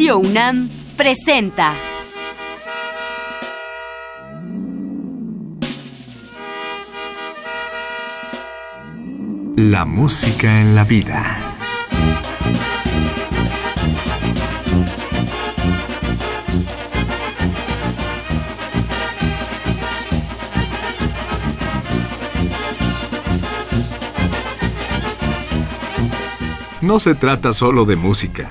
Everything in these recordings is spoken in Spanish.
Radio presenta. La música en la vida. No se trata solo de música,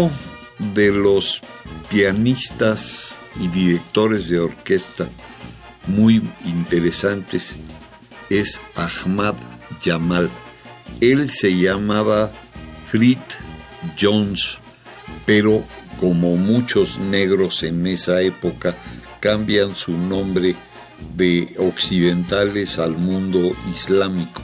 de los pianistas y directores de orquesta muy interesantes es Ahmad Jamal. Él se llamaba Fritz Jones, pero como muchos negros en esa época cambian su nombre de occidentales al mundo islámico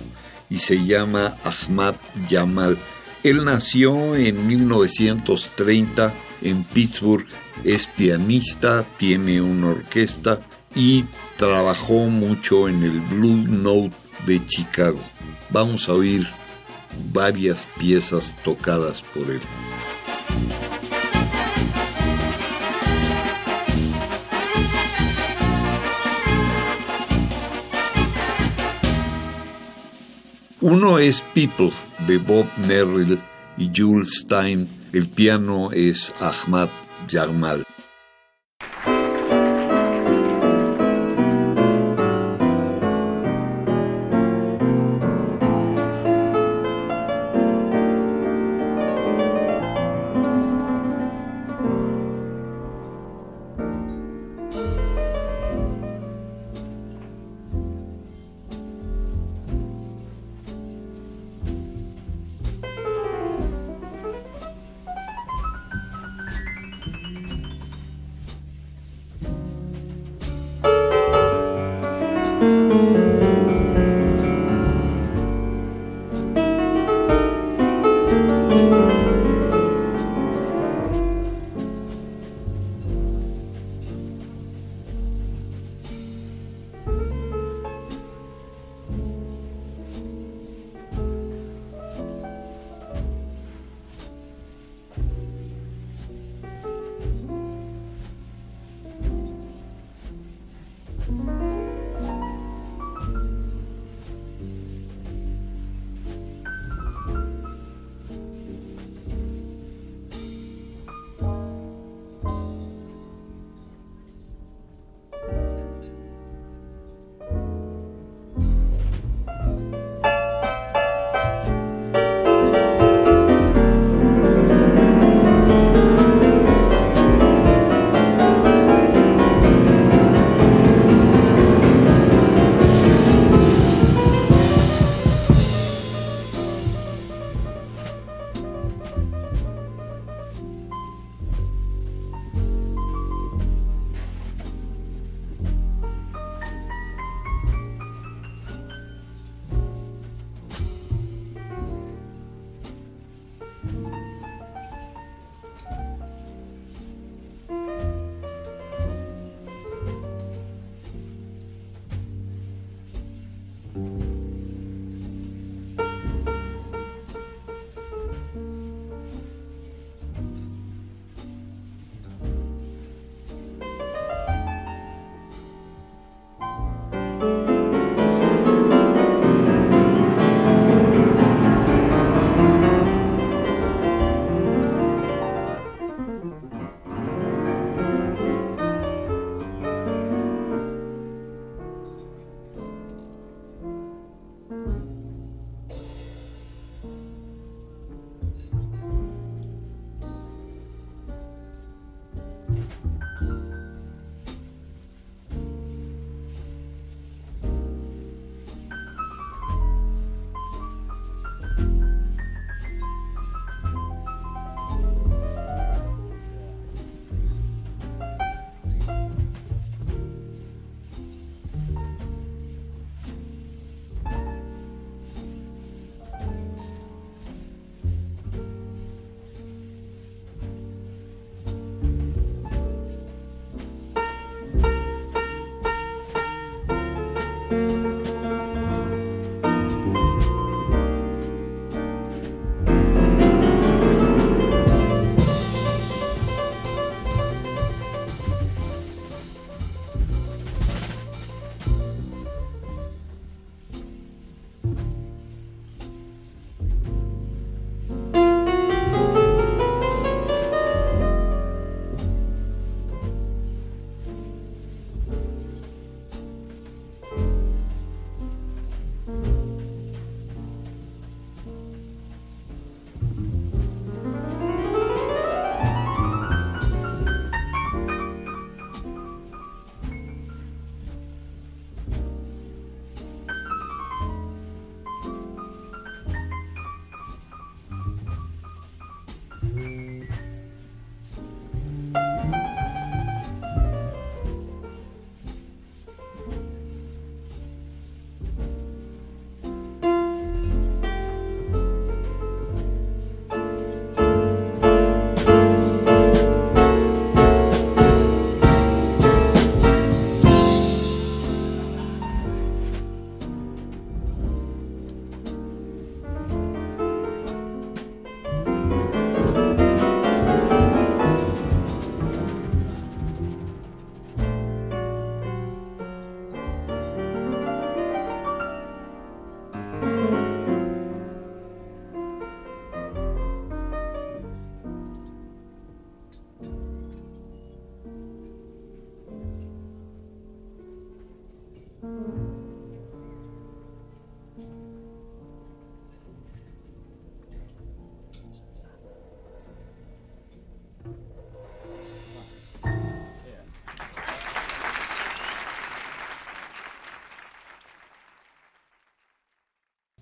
y se llama Ahmad Jamal. Él nació en 1930 en Pittsburgh, es pianista, tiene una orquesta y trabajó mucho en el Blue Note de Chicago. Vamos a oír varias piezas tocadas por él. Uno es People de Bob Merrill y Jules Stein. El piano es Ahmad Jamal.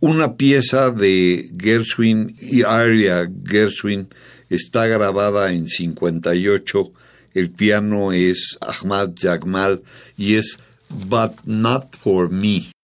Una pieza de Gershwin y Aria Gershwin está grabada en 58. El piano es Ahmad Jagmal y es But Not For Me.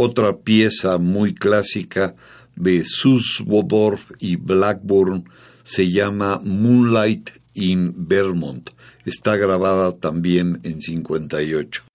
Otra pieza muy clásica de Suswodorf y Blackburn se llama Moonlight in Vermont. Está grabada también en 58.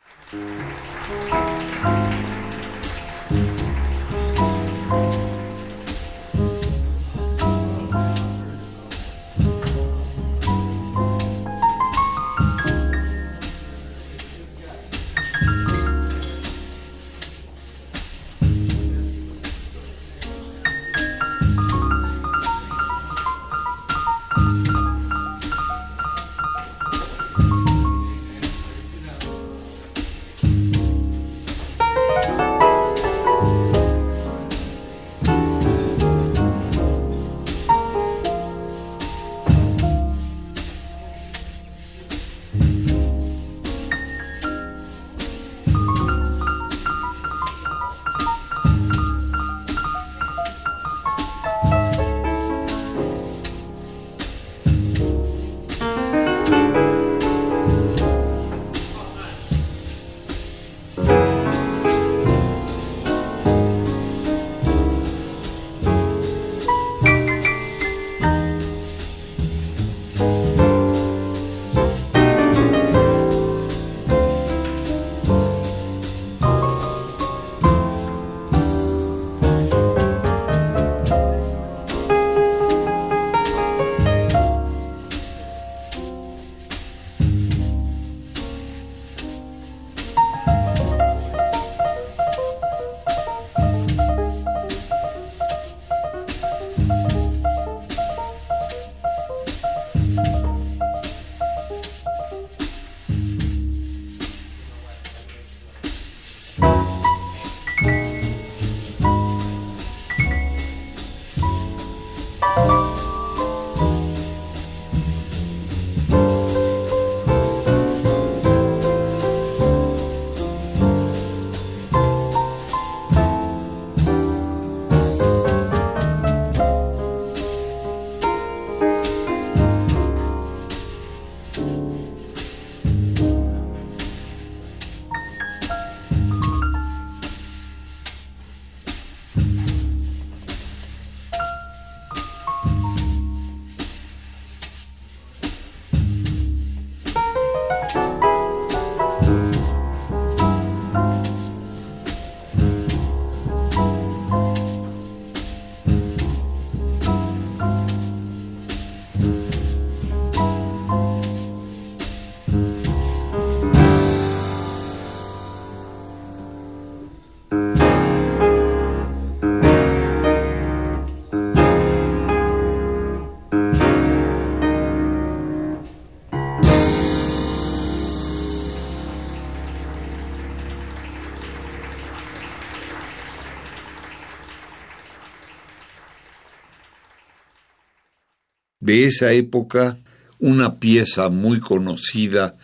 De esa época, una pieza muy conocida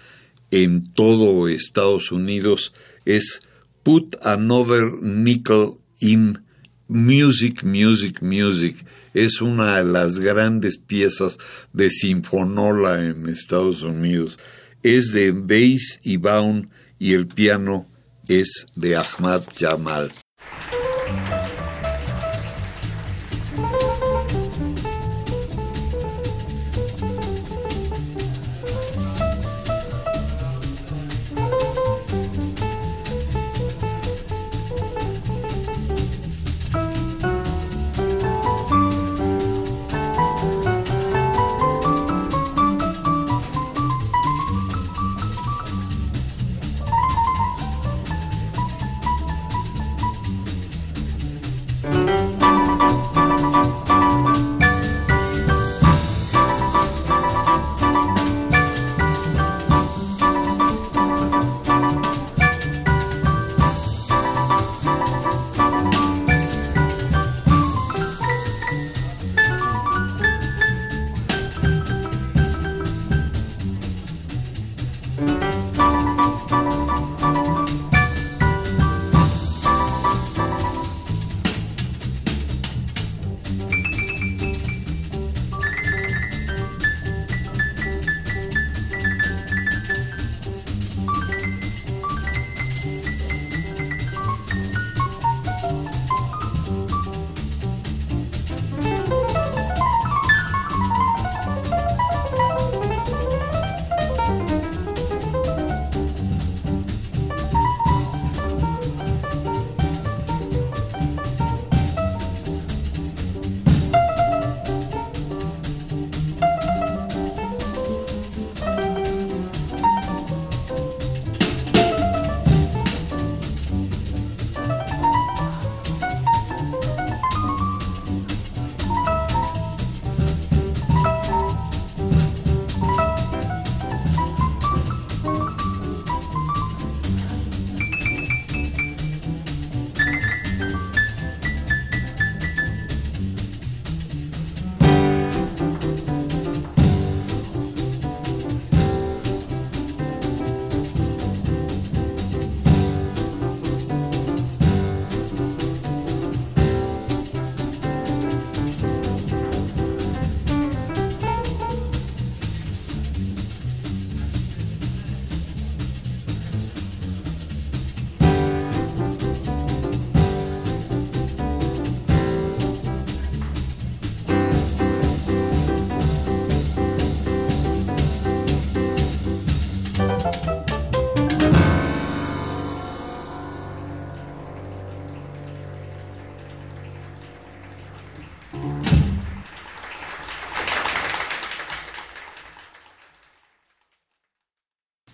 en todo Estados Unidos es Put Another Nickel in Music, Music, Music. Es una de las grandes piezas de sinfonola en Estados Unidos. Es de Bass y Baum y el piano es de Ahmad Jamal.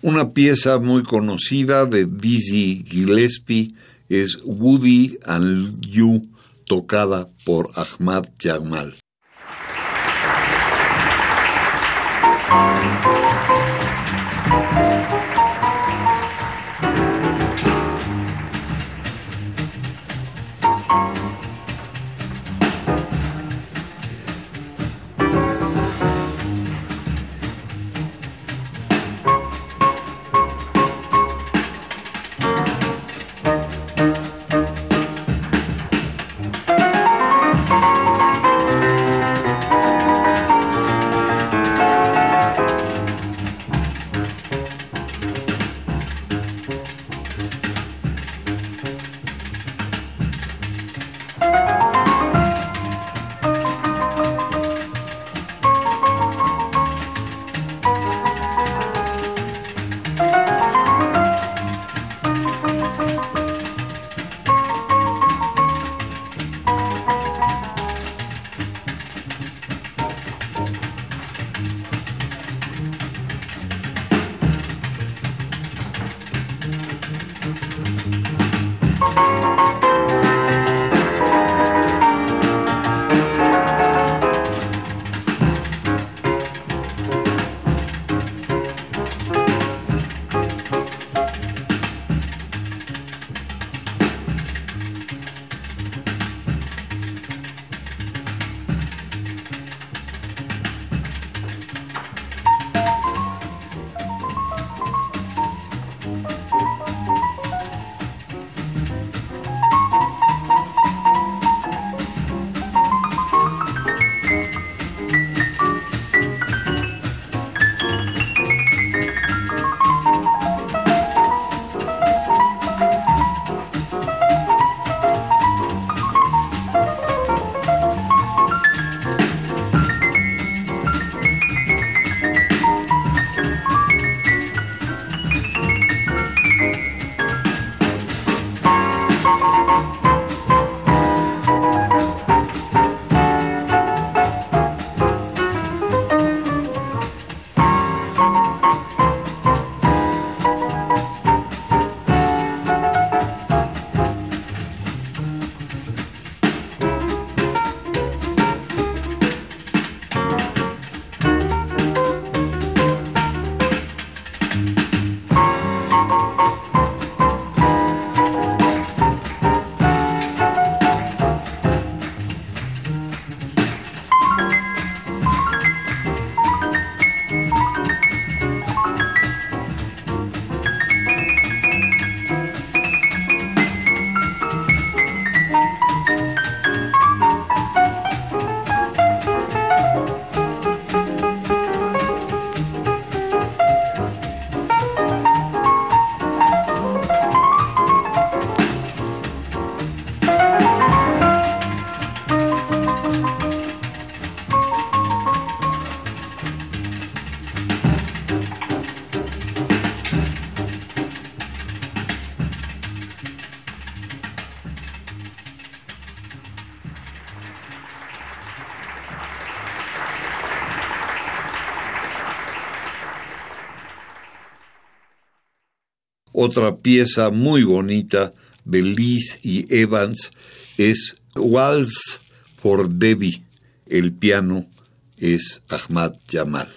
Una pieza muy conocida de Dizzy Gillespie es Woody and You, tocada por Ahmad Jamal. Otra pieza muy bonita de Liz y Evans es Waltz por Debbie. El piano es Ahmad Jamal.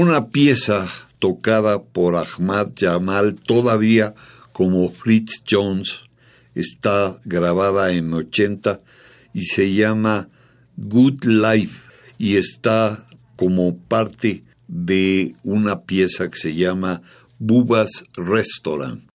Una pieza tocada por Ahmad Jamal todavía como Fritz Jones está grabada en 80 y se llama Good Life y está como parte de una pieza que se llama Bubas Restaurant.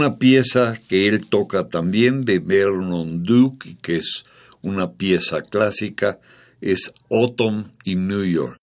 Una pieza que él toca también de Vernon Duke, que es una pieza clásica, es Autumn in New York.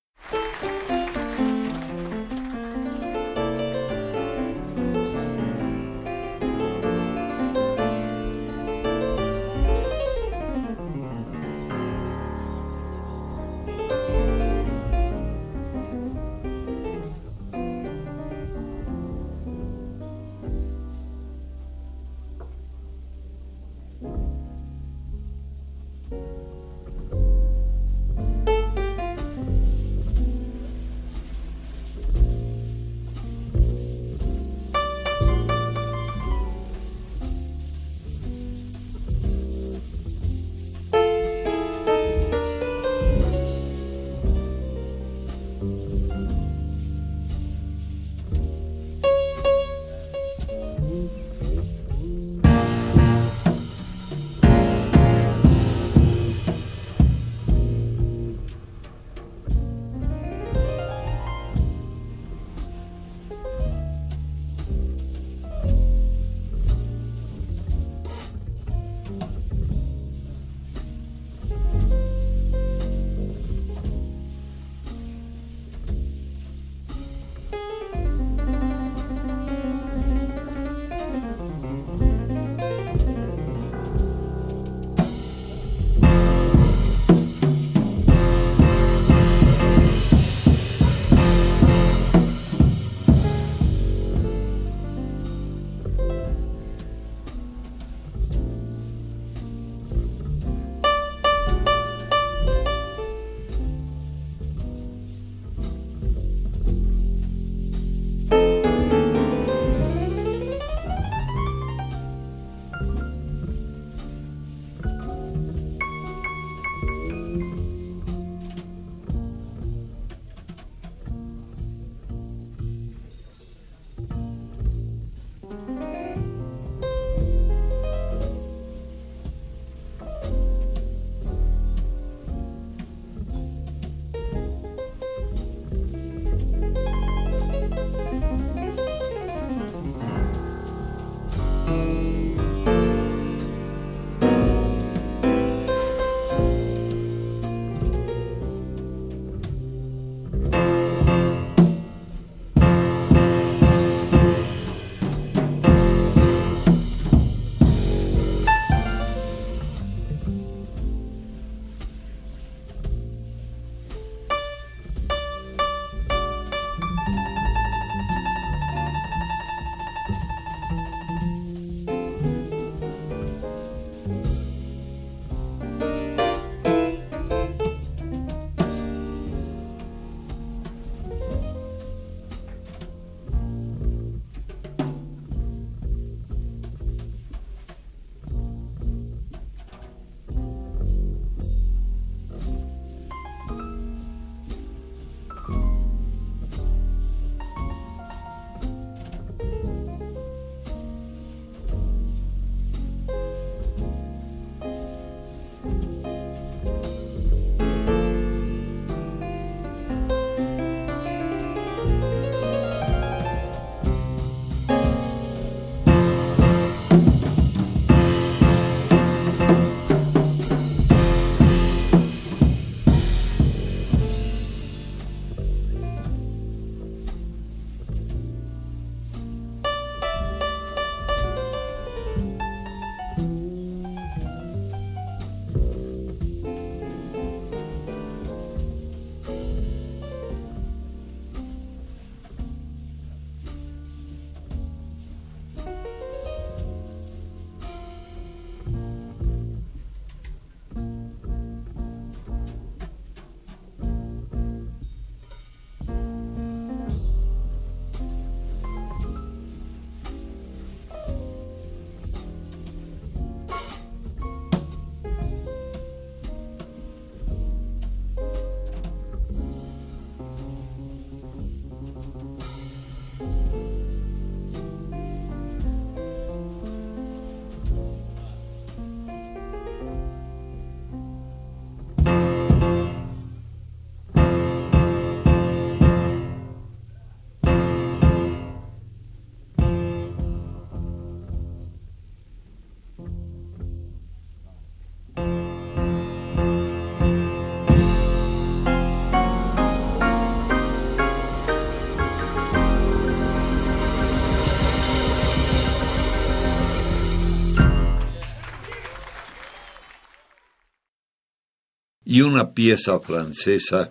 Y una pieza francesa,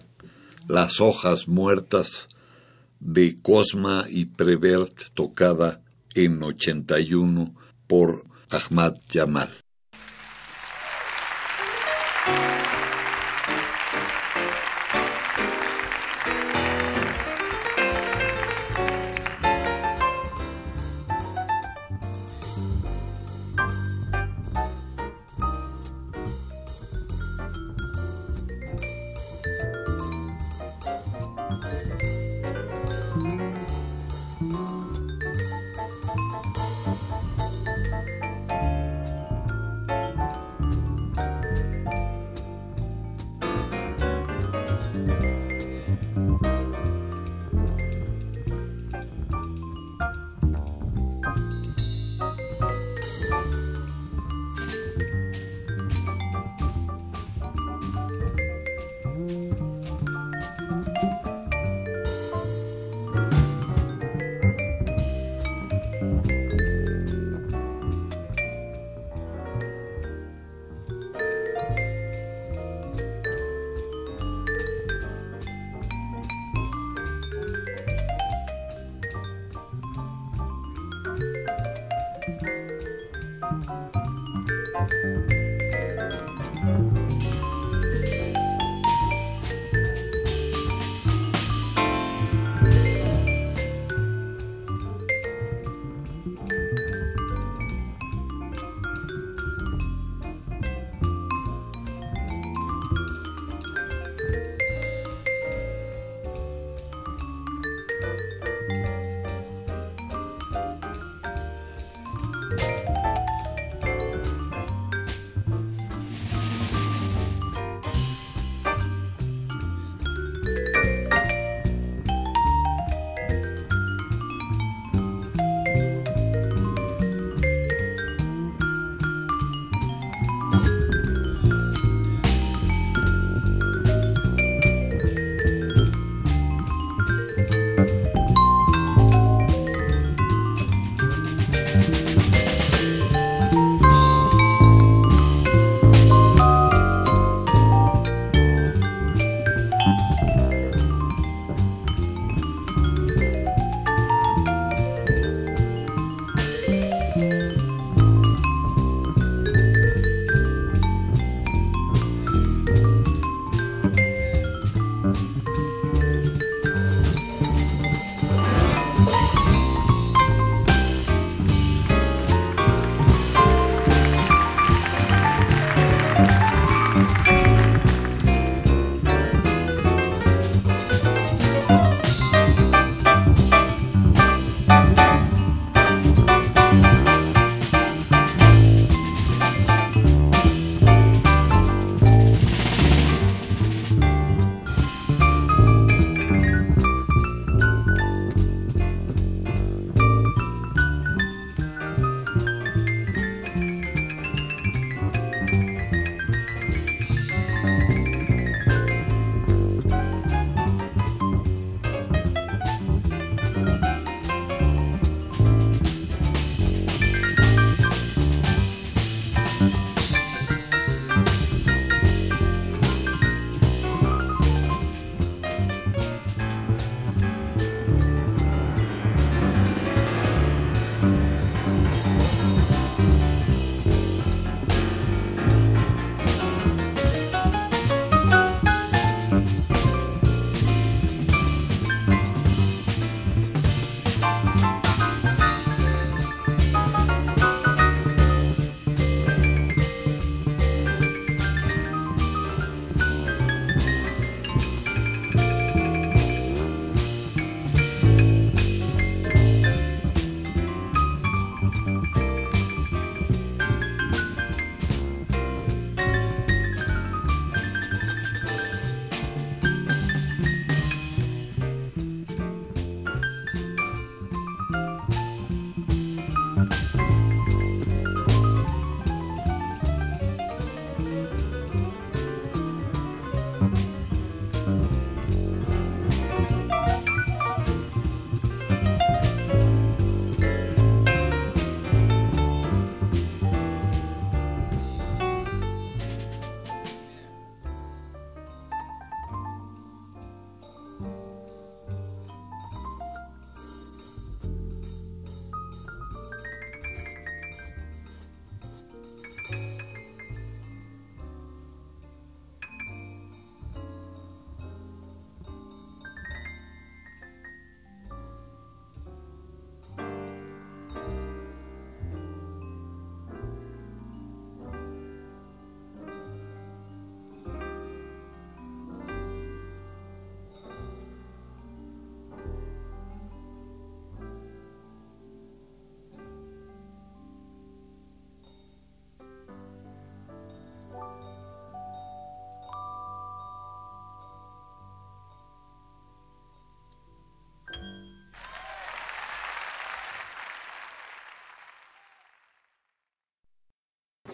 Las hojas muertas, de Cosma y Prevert, tocada en 81 por Ahmad Jamal.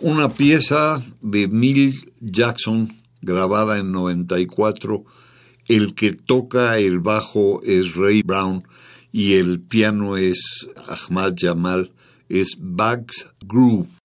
Una pieza de Mill Jackson grabada en 94. El que toca el bajo es Ray Brown y el piano es Ahmad Jamal. Es Bags Groove.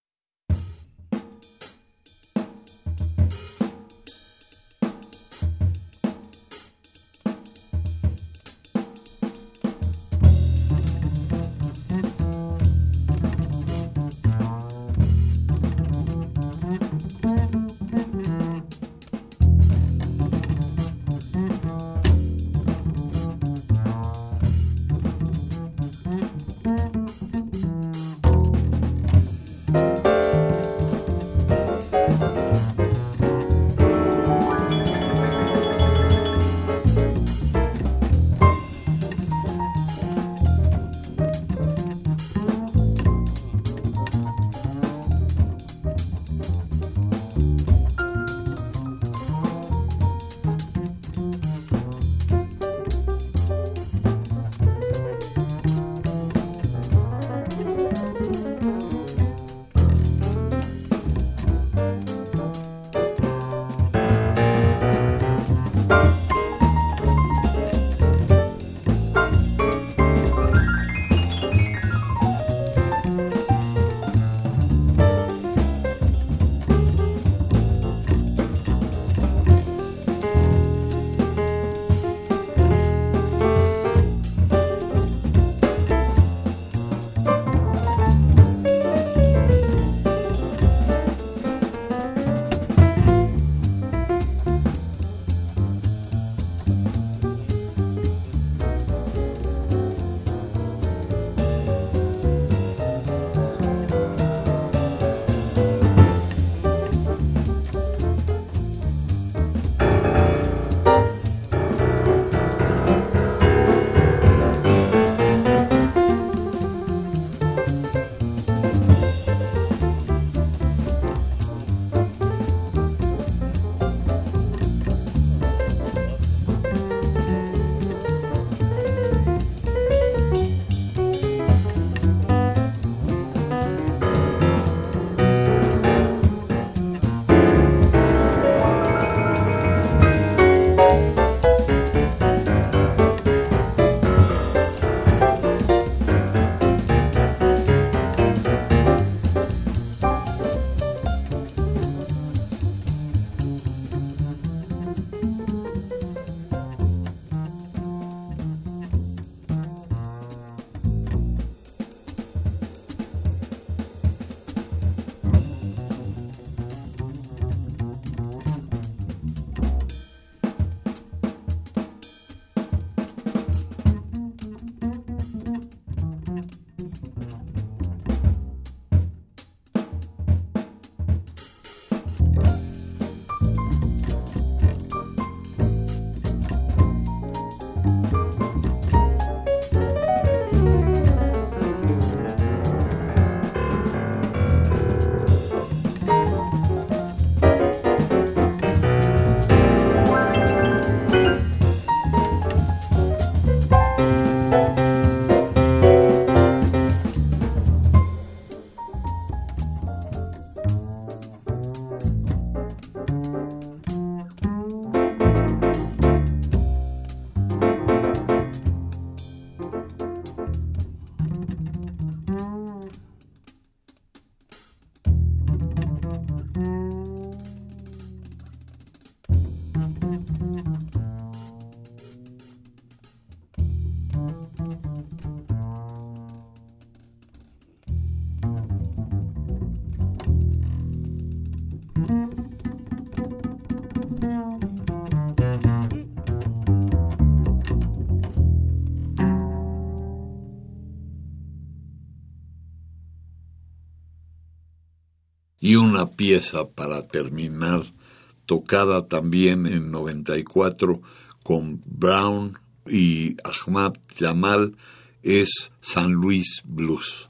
Y una pieza para terminar, tocada también en 94 con Brown y Ahmad Jamal, es San Luis Blues.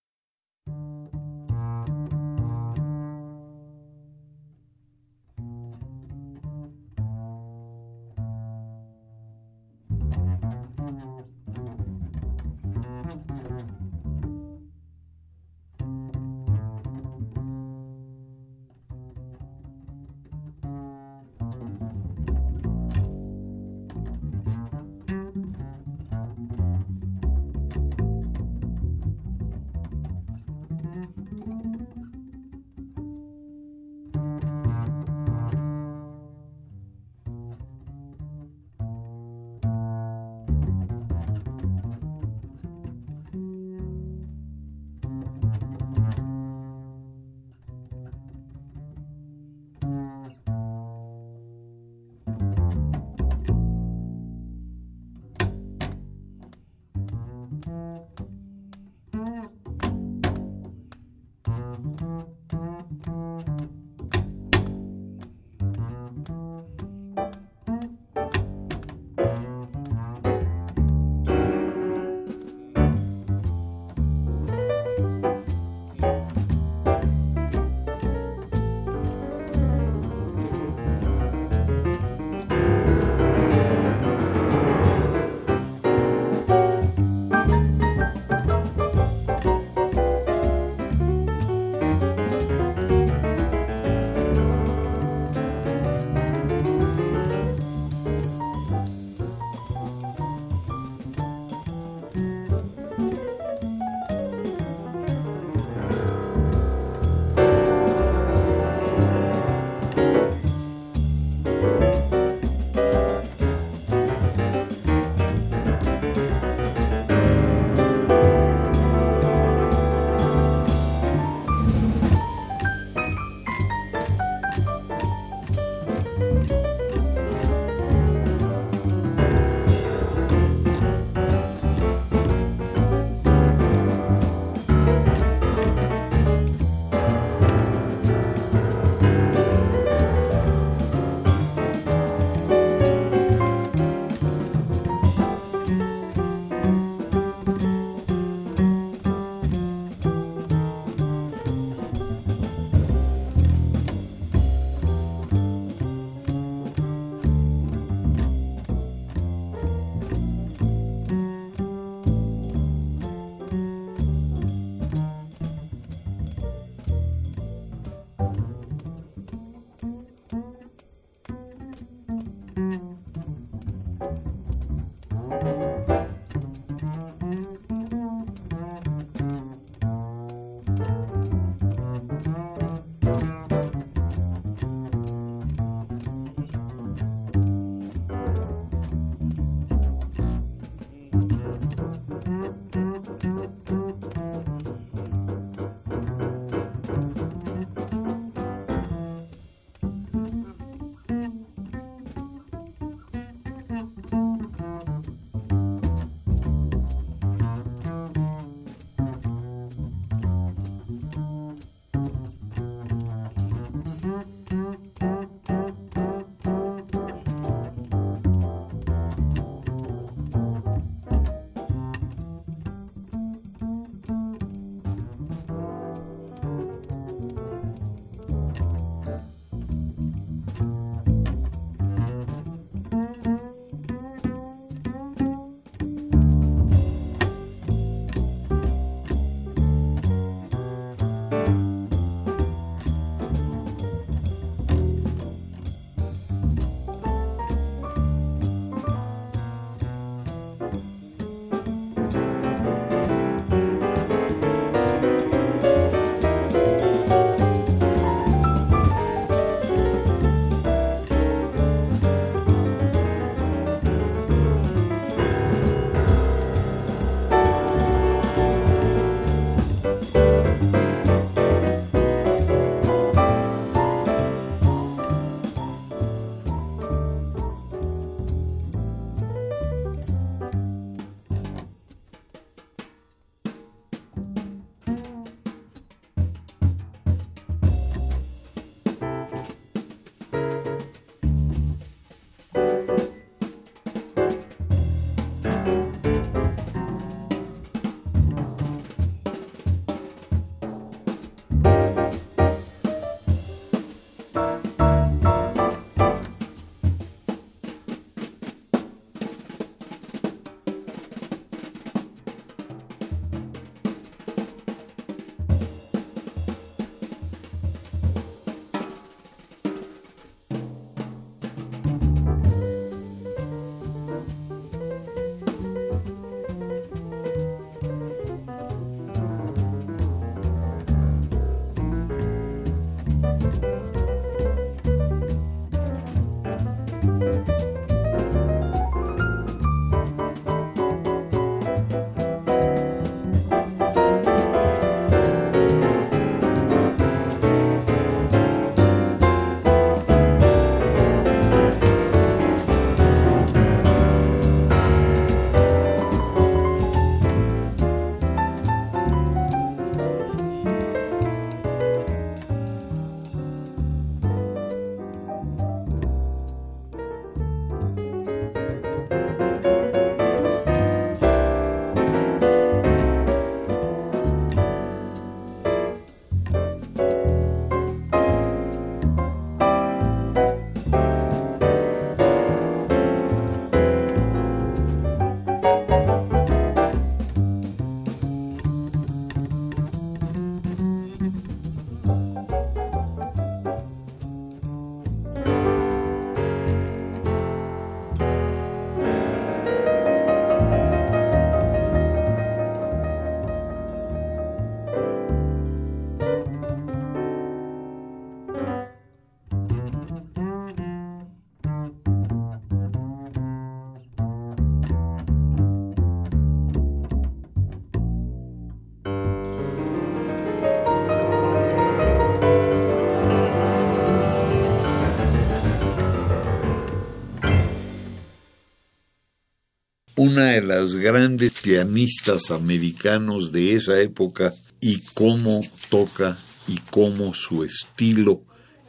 Una de las grandes pianistas americanos de esa época y cómo toca y cómo su estilo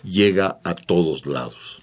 llega a todos lados.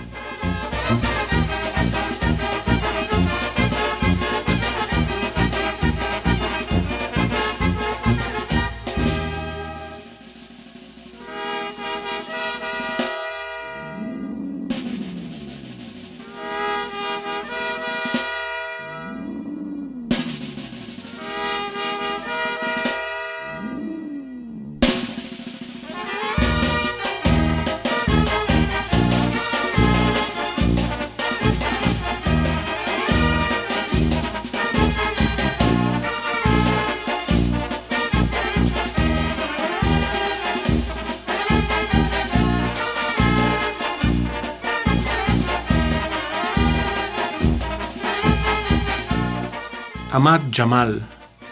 Jamal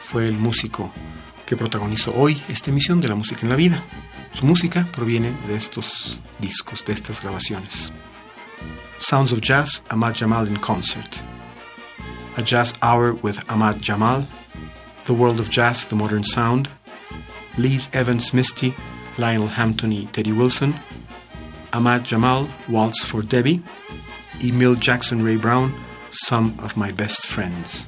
fue el músico que protagonizó hoy esta emisión de La Música en la Vida. Su música proviene de estos discos, de estas grabaciones. Sounds of Jazz, Ahmad Jamal in Concert. A Jazz Hour with Ahmad Jamal. The World of Jazz, The Modern Sound. Liz Evans Misty, Lionel Hampton y Teddy Wilson. Ahmad Jamal, Waltz for Debbie. Emil Jackson Ray Brown, Some of My Best Friends.